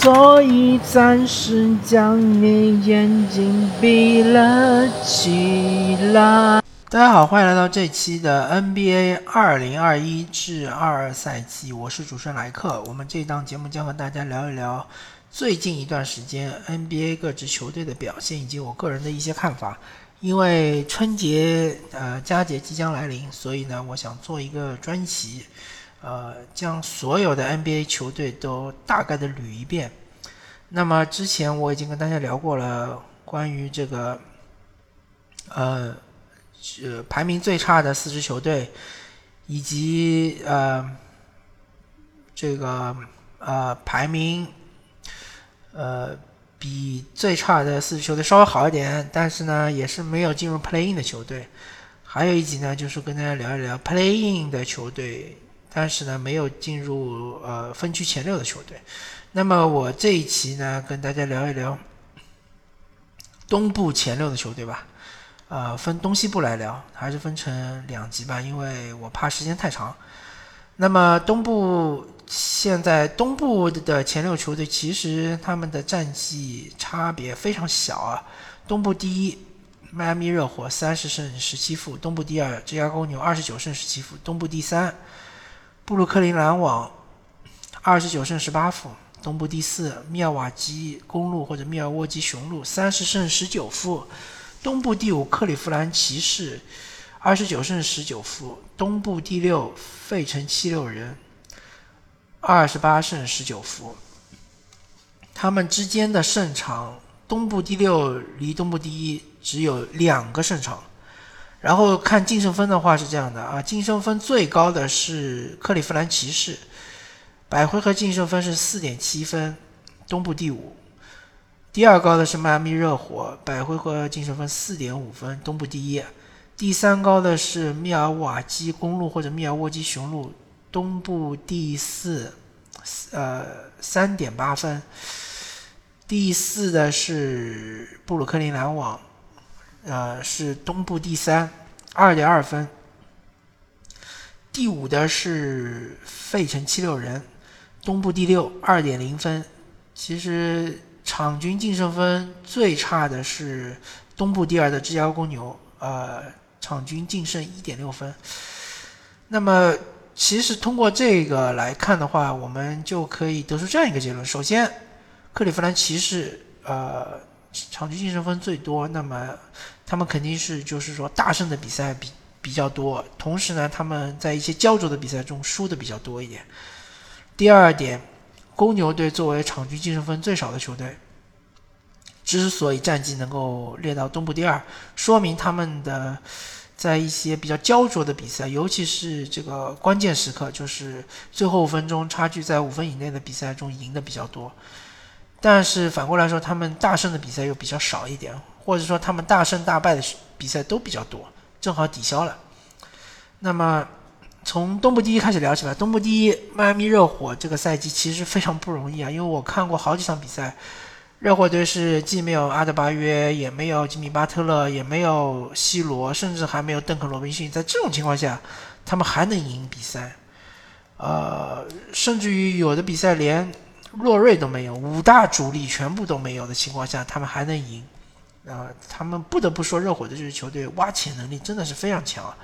所以暂时将你眼睛闭了起来。大家好，欢迎来到这期的 NBA 二零二一至二二赛季，我是主持人莱克。我们这档节目将和大家聊一聊最近一段时间 NBA 各支球队的表现，以及我个人的一些看法。因为春节呃佳节即将来临，所以呢，我想做一个专辑。呃，将所有的 NBA 球队都大概的捋一遍。那么之前我已经跟大家聊过了，关于这个，呃，呃，排名最差的四支球队，以及呃，这个呃排名，呃比最差的四支球队稍微好一点，但是呢也是没有进入 playing 的球队。还有一集呢，就是跟大家聊一聊 playing 的球队。但是呢，没有进入呃分区前六的球队。那么我这一期呢，跟大家聊一聊东部前六的球队吧。呃，分东西部来聊，还是分成两集吧，因为我怕时间太长。那么东部现在东部的前六球队，其实他们的战绩差别非常小啊。东部第一，迈阿密热火三十胜十七负；东部第二，芝加哥公牛二十九胜十七负；东部第三。布鲁克林篮网二十九胜十八负，东部第四；密尔瓦基公路或者密尔沃基雄鹿三十胜十九负，东部第五；克利夫兰骑士二十九胜十九负，东部第六；费城七六人二十八胜十九负。他们之间的胜场，东部第六离东部第一只有两个胜场。然后看净胜分的话是这样的啊，净胜分最高的是克利夫兰骑士，百回合净胜分是四点七分，东部第五；第二高的是迈阿密热火，百回合净胜分四点五分，东部第一；第三高的是密尔瓦基公路或者密尔沃基雄鹿，东部第四，呃，三点八分；第四的是布鲁克林篮网。呃，是东部第三，二点二分。第五的是费城七六人，东部第六，二点零分。其实场均净胜分最差的是东部第二的芝加哥公牛，呃，场均净胜一点六分。那么，其实通过这个来看的话，我们就可以得出这样一个结论：首先，克利夫兰骑士，呃。场均净胜分最多，那么他们肯定是就是说大胜的比赛比比较多，同时呢，他们在一些焦灼的比赛中输的比较多一点。第二点，公牛队作为场均净胜分最少的球队，之所以战绩能够列到东部第二，说明他们的在一些比较焦灼的比赛，尤其是这个关键时刻，就是最后五分钟差距在五分以内的比赛中赢的比较多。但是反过来说，他们大胜的比赛又比较少一点，或者说他们大胜大败的比赛都比较多，正好抵消了。那么从东部第一开始聊起吧。东部第一，迈阿密热火这个赛季其实非常不容易啊，因为我看过好几场比赛，热火队是既没有阿德巴约，也没有吉米巴特勒，也没有西罗，甚至还没有邓肯罗宾逊，在这种情况下，他们还能赢比赛，呃，甚至于有的比赛连。洛瑞都没有，五大主力全部都没有的情况下，他们还能赢，啊，他们不得不说，热火的这支球队挖潜能力真的是非常强啊。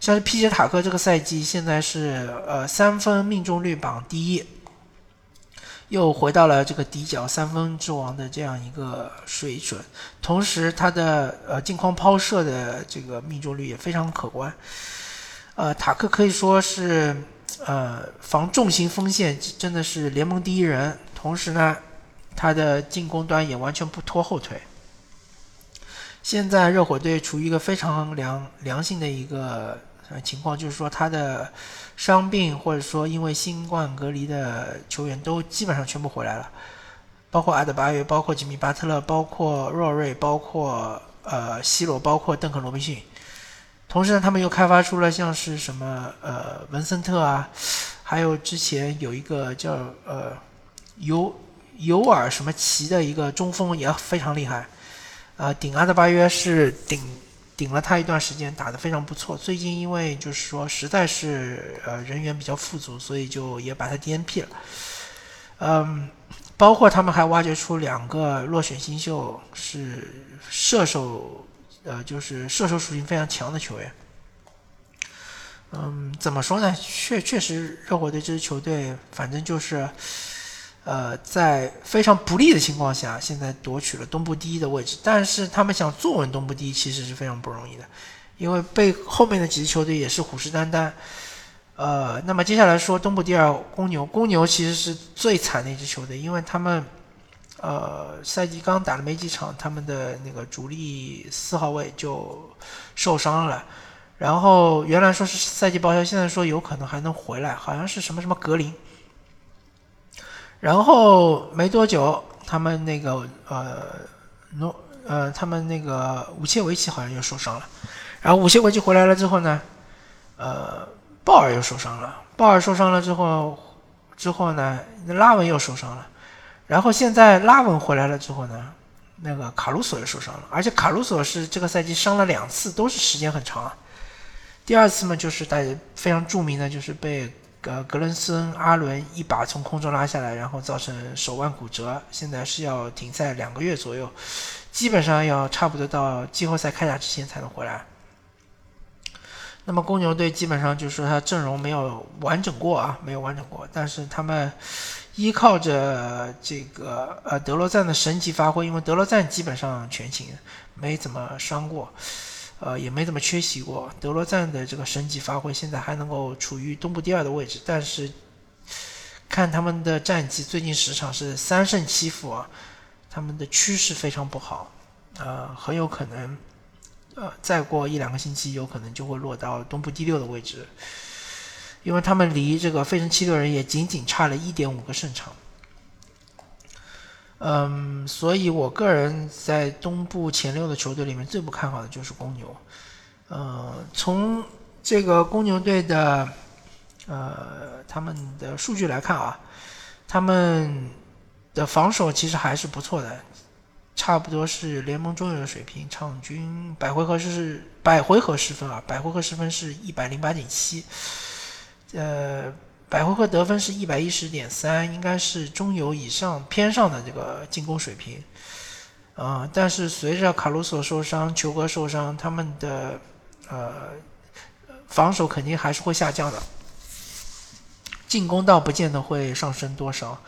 像是皮杰塔克这个赛季现在是呃三分命中率榜第一，又回到了这个底角三分之王的这样一个水准，同时他的呃镜框抛射的这个命中率也非常可观。呃，塔克可以说是。呃，防重型锋线真的是联盟第一人，同时呢，他的进攻端也完全不拖后腿。现在热火队处于一个非常良良性的一个情况，就是说他的伤病或者说因为新冠隔离的球员都基本上全部回来了，包括阿德巴约，包括吉米巴特勒，包括若瑞，包括呃西罗，包括邓肯罗宾逊。同时呢，他们又开发出了像是什么呃文森特啊，还有之前有一个叫呃尤尤尔什么奇的一个中锋也非常厉害，呃顶阿德巴约是顶顶了他一段时间，打得非常不错。最近因为就是说实在是呃人员比较富足，所以就也把他 DNP 了。嗯，包括他们还挖掘出两个落选新秀，是射手，呃，就是射手属性非常强的球员。嗯，怎么说呢？确确实，热火队这支球队，反正就是，呃，在非常不利的情况下，现在夺取了东部第一的位置。但是他们想坐稳东部第一，其实是非常不容易的，因为被后面的几支球队也是虎视眈眈。呃，那么接下来说东部第二公牛，公牛其实是最惨的一支球队，因为他们，呃，赛季刚打了没几场，他们的那个主力四号位就受伤了，然后原来说是赛季报销，现在说有可能还能回来，好像是什么什么格林，然后没多久，他们那个呃诺呃他们那个武切维奇好像又受伤了，然后武切维奇回来了之后呢，呃。鲍尔又受伤了，鲍尔受伤了之后，之后呢，拉文又受伤了，然后现在拉文回来了之后呢，那个卡鲁索又受伤了，而且卡鲁索是这个赛季伤了两次，都是时间很长。第二次嘛，就是大家非常著名的，就是被呃格伦森阿伦一把从空中拉下来，然后造成手腕骨折，现在是要停赛两个月左右，基本上要差不多到季后赛开打之前才能回来。那么公牛队基本上就是说他阵容没有完整过啊，没有完整过。但是他们依靠着这个呃德罗赞的神级发挥，因为德罗赞基本上全勤，没怎么伤过，呃也没怎么缺席过。德罗赞的这个神级发挥，现在还能够处于东部第二的位置。但是看他们的战绩，最近十场是三胜七负啊，他们的趋势非常不好，呃很有可能。呃，再过一两个星期，有可能就会落到东部第六的位置，因为他们离这个费城七六人也仅仅差了一点五个胜场。嗯，所以我个人在东部前六的球队里面最不看好的就是公牛。呃，从这个公牛队的呃他们的数据来看啊，他们的防守其实还是不错的。差不多是联盟中游的水平，场均百回合是百回合失分啊，百回合失分是一百零八点七，呃，百回合得分是一百一十点三，应该是中游以上偏上的这个进攻水平，啊，但是随着卡鲁索受伤、球哥受伤，他们的呃防守肯定还是会下降的，进攻倒不见得会上升多少。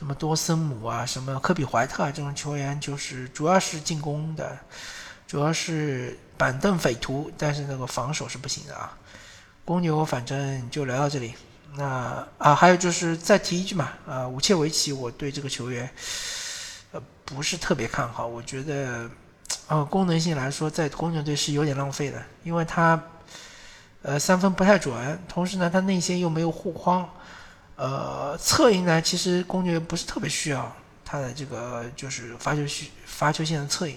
什么多森姆啊，什么科比怀特啊，这种球员就是主要是进攻的，主要是板凳匪徒，但是那个防守是不行的啊。公牛反正就聊到这里，那啊还有就是再提一句嘛，啊武切维奇，我对这个球员呃不是特别看好，我觉得呃功能性来说，在公牛队是有点浪费的，因为他呃三分不太准，同时呢他内线又没有护框。呃，侧翼呢，其实公牛不是特别需要他的这个，就是发球需发球线的侧翼。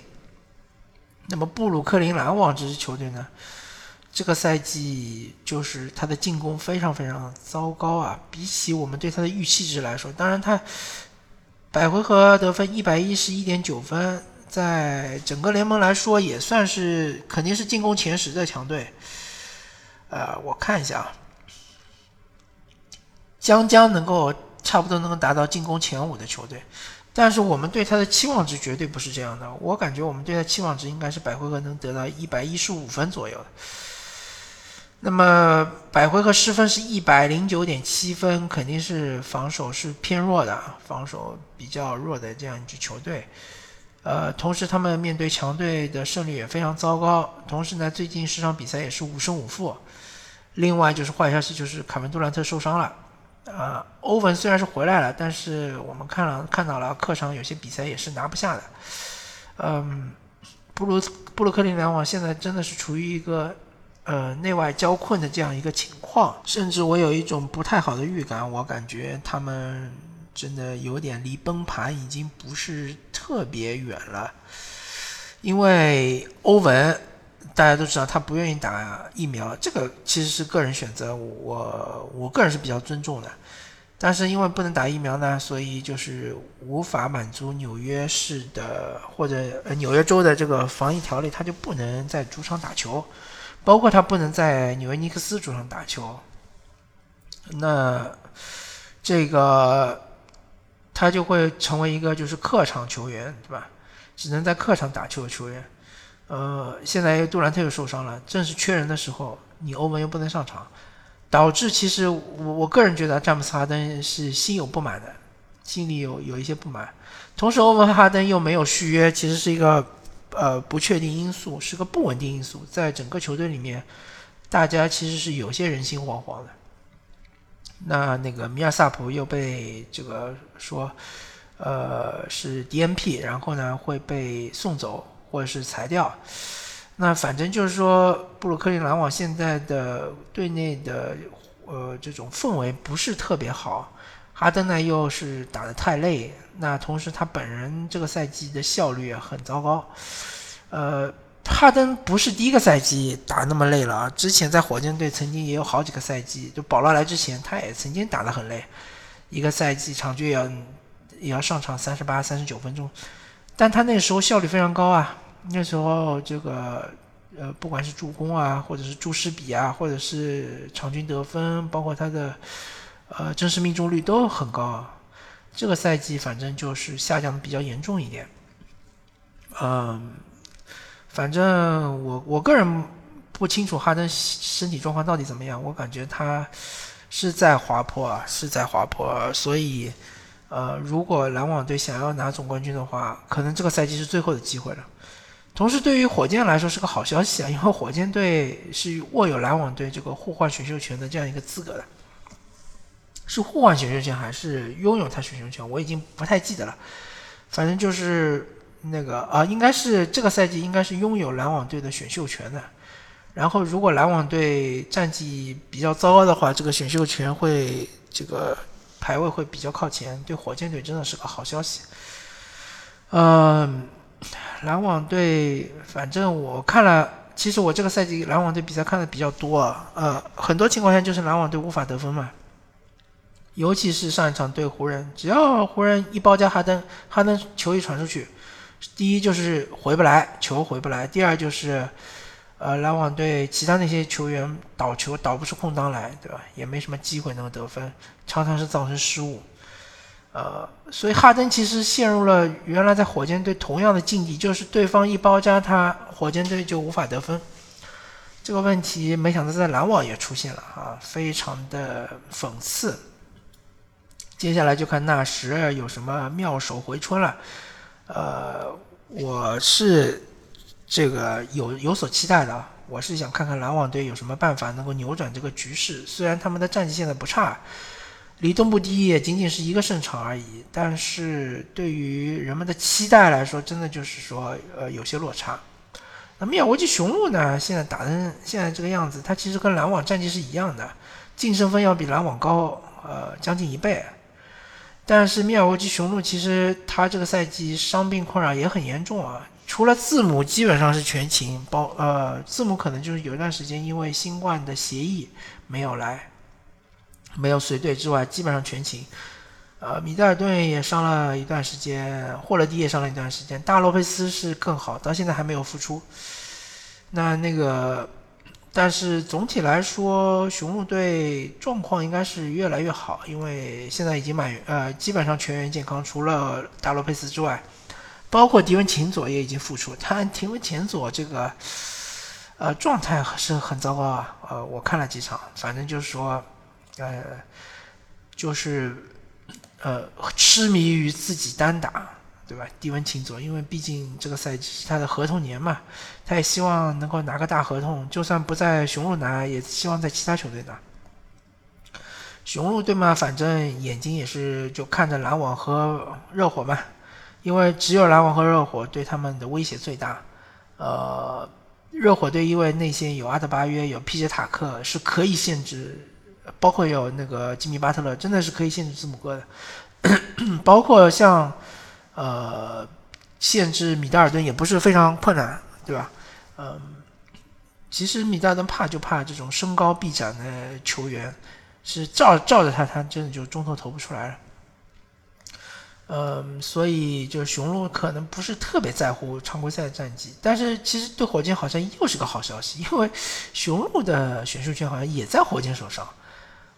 那么布鲁克林篮网这支球队呢，这个赛季就是他的进攻非常非常糟糕啊，比起我们对他的预期值来说，当然他百回合得分一百一十一点九分，在整个联盟来说也算是肯定是进攻前十的强队。呃，我看一下啊。将将能够差不多能够达到进攻前五的球队，但是我们对他的期望值绝对不是这样的。我感觉我们对他期望值应该是百回合能得到一百一十五分左右的。那么百回合失分是一百零九点七分，肯定是防守是偏弱的，防守比较弱的这样一支球队。呃，同时他们面对强队的胜率也非常糟糕。同时呢，最近十场比赛也是五胜五负。另外就是坏消息，就是卡文杜兰特受伤了。呃，欧文虽然是回来了，但是我们看了看到了客场有些比赛也是拿不下的。嗯，布鲁布鲁克林篮网现在真的是处于一个呃内外交困的这样一个情况，甚至我有一种不太好的预感，我感觉他们真的有点离崩盘已经不是特别远了，因为欧文。大家都知道他不愿意打疫苗，这个其实是个人选择，我我个人是比较尊重的。但是因为不能打疫苗呢，所以就是无法满足纽约市的或者纽约州的这个防疫条例，他就不能在主场打球，包括他不能在纽约尼克斯主场打球。那这个他就会成为一个就是客场球员，对吧？只能在客场打球的球员。呃，现在杜兰特又受伤了，正是缺人的时候，你欧文又不能上场，导致其实我我个人觉得詹姆斯哈登是心有不满的，心里有有一些不满。同时，欧文哈登又没有续约，其实是一个呃不确定因素，是个不稳定因素，在整个球队里面，大家其实是有些人心惶惶的。那那个米尔萨普又被这个说，呃是 DNP，然后呢会被送走或者是裁掉。那反正就是说，布鲁克林篮网现在的队内的呃这种氛围不是特别好。哈登呢又是打得太累，那同时他本人这个赛季的效率很糟糕。呃，哈登不是第一个赛季打那么累了啊，之前在火箭队曾经也有好几个赛季，就保罗来之前他也曾经打得很累，一个赛季场均也要也要上场三十八、三十九分钟，但他那时候效率非常高啊，那时候这个呃不管是助攻啊，或者是注释比啊，或者是场均得分，包括他的。呃，真实命中率都很高，这个赛季反正就是下降的比较严重一点。嗯，反正我我个人不清楚哈登身体状况到底怎么样，我感觉他是在滑坡啊，是在滑坡。所以，呃，如果篮网队想要拿总冠军的话，可能这个赛季是最后的机会了。同时，对于火箭来说是个好消息啊，因为火箭队是握有篮网队这个互换选秀权的这样一个资格的。是互换选秀权还是拥有他选秀权？我已经不太记得了。反正就是那个啊，应该是这个赛季应该是拥有篮网队的选秀权的。然后如果篮网队战绩比较糟糕的话，这个选秀权会这个排位会比较靠前，对火箭队真的是个好消息。嗯，篮网队反正我看了，其实我这个赛季篮网队比赛看的比较多啊。呃，很多情况下就是篮网队无法得分嘛。尤其是上一场对湖人，只要湖人一包夹哈登，哈登球一传出去，第一就是回不来，球回不来；第二就是，呃，篮网队其他那些球员倒球倒不出空当来，对吧？也没什么机会能够得分，常常是造成失误。呃，所以哈登其实陷入了原来在火箭队同样的境地，就是对方一包夹他，火箭队就无法得分。这个问题没想到在篮网也出现了啊，非常的讽刺。接下来就看纳什有什么妙手回春了，呃，我是这个有有所期待的，我是想看看篮网队有什么办法能够扭转这个局势。虽然他们的战绩现在不差，离东部第一也仅仅是一个胜场而已，但是对于人们的期待来说，真的就是说呃有些落差。那密尔沃基雄鹿呢，现在打成现在这个样子，它其实跟篮网战绩是一样的，净胜分要比篮网高呃将近一倍。但是密尔沃基雄鹿其实他这个赛季伤病困扰也很严重啊，除了字母基本上是全勤，包呃字母可能就是有一段时间因为新冠的协议没有来，没有随队之外，基本上全勤。呃，米德尔顿也伤了一段时间，霍勒迪也伤了一段时间，大洛佩斯是更好，到现在还没有复出。那那个。但是总体来说，雄鹿队状况应该是越来越好，因为现在已经满呃基本上全员健康，除了大洛佩斯之外，包括迪文琴佐也已经复出。他迪文琴佐这个呃状态是很糟糕啊，呃我看了几场，反正就是说，呃就是呃痴迷于自己单打。对吧？低温请佐，因为毕竟这个赛季是他的合同年嘛，他也希望能够拿个大合同，就算不在雄鹿拿，也希望在其他球队拿。雄鹿队嘛，反正眼睛也是就看着篮网和热火嘛，因为只有篮网和热火对他们的威胁最大。呃，热火队因为内线有阿德巴约，有皮杰塔克，是可以限制，包括有那个吉米巴特勒，真的是可以限制字母哥的，包括像。呃，限制米德尔顿也不是非常困难，对吧？嗯，其实米德尔顿怕就怕这种身高臂展的球员，是照照着他，他真的就中投投不出来了。嗯，所以就雄鹿可能不是特别在乎常规赛的战绩，但是其实对火箭好像又是个好消息，因为雄鹿的选秀权好像也在火箭手上。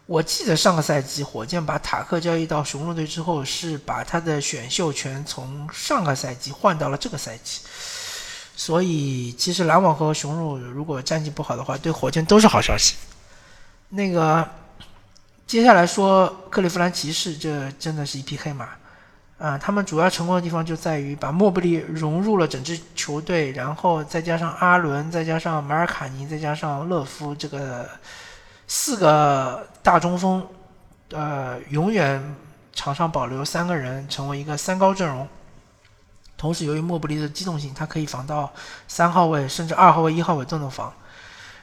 我记得上个赛季火箭把塔克交易到雄鹿队之后，是把他的选秀权从上个赛季换到了这个赛季。所以，其实篮网和雄鹿如果战绩不好的话，对火箭都是好消息。那个，接下来说克利夫兰骑士，这真的是一匹黑马。啊，他们主要成功的地方就在于把莫布利融入了整支球队，然后再加上阿伦，再加上马尔卡尼，再加上勒夫，这个四个大中锋，呃，永远场上保留三个人，成为一个三高阵容。同时，由于莫布利的机动性，他可以防到三号位，甚至二号位、一号位都能防。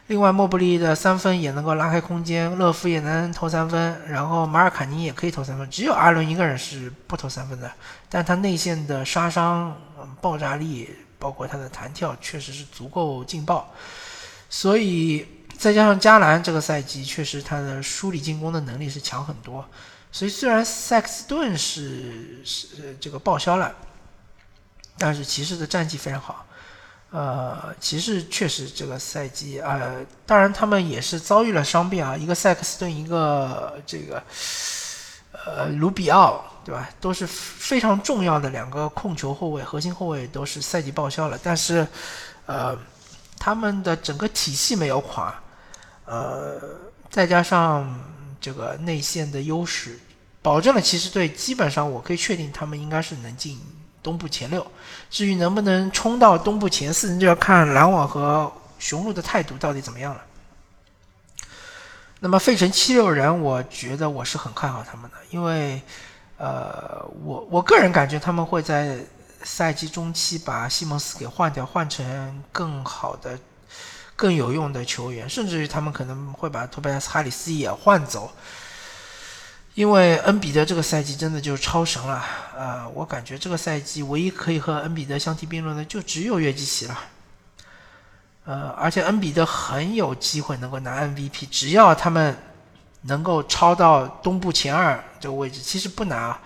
另外，莫布利的三分也能够拉开空间，乐夫也能投三分，然后马尔卡尼也可以投三分。只有阿伦一个人是不投三分的，但他内线的杀伤、爆炸力，包括他的弹跳，确实是足够劲爆。所以，再加上加兰这个赛季确实他的梳理进攻的能力是强很多。所以，虽然塞克斯顿是是这个报销了。但是骑士的战绩非常好，呃，骑士确实这个赛季，呃，当然他们也是遭遇了伤病啊，一个塞克斯顿，一个这个，呃，卢比奥，对吧？都是非常重要的两个控球后卫，核心后卫都是赛季报销了。但是，呃，他们的整个体系没有垮，呃，再加上这个内线的优势，保证了骑士队基本上我可以确定他们应该是能进。东部前六，至于能不能冲到东部前四，就要看篮网和雄鹿的态度到底怎么样了。那么费城七六人，我觉得我是很看好他们的，因为，呃，我我个人感觉他们会在赛季中期把西蒙斯给换掉，换成更好的、更有用的球员，甚至于他们可能会把托拜斯哈里斯也换走。因为恩比德这个赛季真的就超神了，呃，我感觉这个赛季唯一可以和恩比德相提并论的就只有约基奇了，呃，而且恩比德很有机会能够拿 MVP，只要他们能够超到东部前二这个位置，其实不难啊，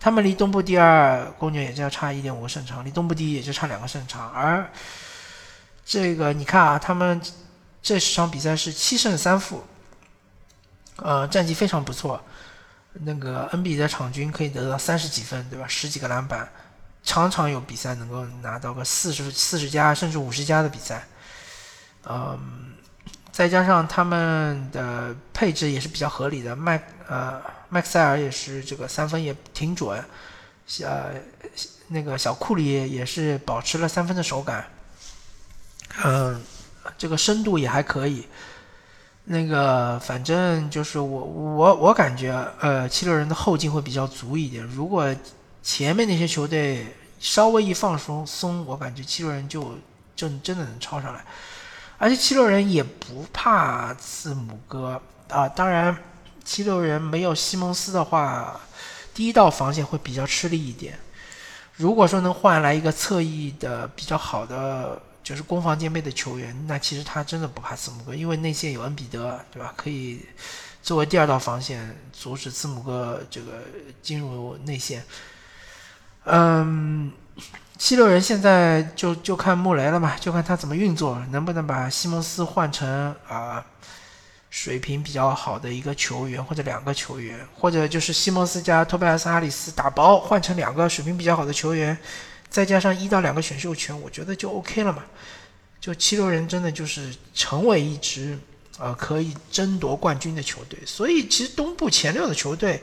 他们离东部第二公牛也就要差一点五个胜场，离东部第一也就差两个胜场，而这个你看啊，他们这十场比赛是七胜三负，呃，战绩非常不错。那个恩比德场均可以得到三十几分，对吧？十几个篮板，常常有比赛能够拿到个四十四十加甚至五十加的比赛。嗯，再加上他们的配置也是比较合理的，麦呃麦克塞尔也是这个三分也挺准，呃那个小库里也是保持了三分的手感，嗯，这个深度也还可以。那个，反正就是我我我感觉，呃，七六人的后劲会比较足一点。如果前面那些球队稍微一放松松，我感觉七六人就真真的能超上来。而且七六人也不怕字母哥啊。当然，七六人没有西蒙斯的话，第一道防线会比较吃力一点。如果说能换来一个侧翼的比较好的。就是攻防兼备的球员，那其实他真的不怕字母哥，因为内线有恩比德，对吧？可以作为第二道防线，阻止字母哥这个进入内线。嗯，七六人现在就就看穆雷了嘛，就看他怎么运作，能不能把西蒙斯换成啊水平比较好的一个球员，或者两个球员，或者就是西蒙斯加托拜斯哈里斯打包换成两个水平比较好的球员。再加上一到两个选秀权，我觉得就 OK 了嘛。就七六人真的就是成为一支呃可以争夺冠军的球队。所以其实东部前六的球队，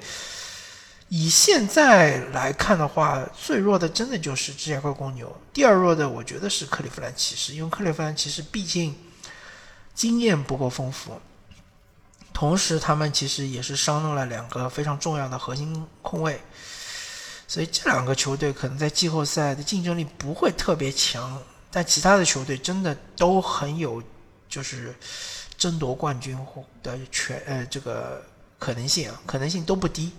以现在来看的话，最弱的真的就是芝加哥公牛。第二弱的我觉得是克利夫兰骑士，因为克利夫兰骑士毕竟经验不够丰富，同时他们其实也是伤了两个非常重要的核心控卫。所以这两个球队可能在季后赛的竞争力不会特别强，但其他的球队真的都很有，就是争夺冠军的权呃这个可能性啊，可能性都不低，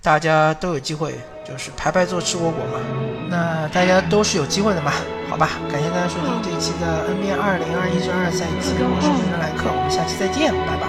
大家都有机会，就是排排坐吃果果嘛。那大家都是有机会的嘛，好吧？感谢大家收听这一期的 NBA 二零二一至二赛季，我是主持人莱克，我们下期再见，拜拜。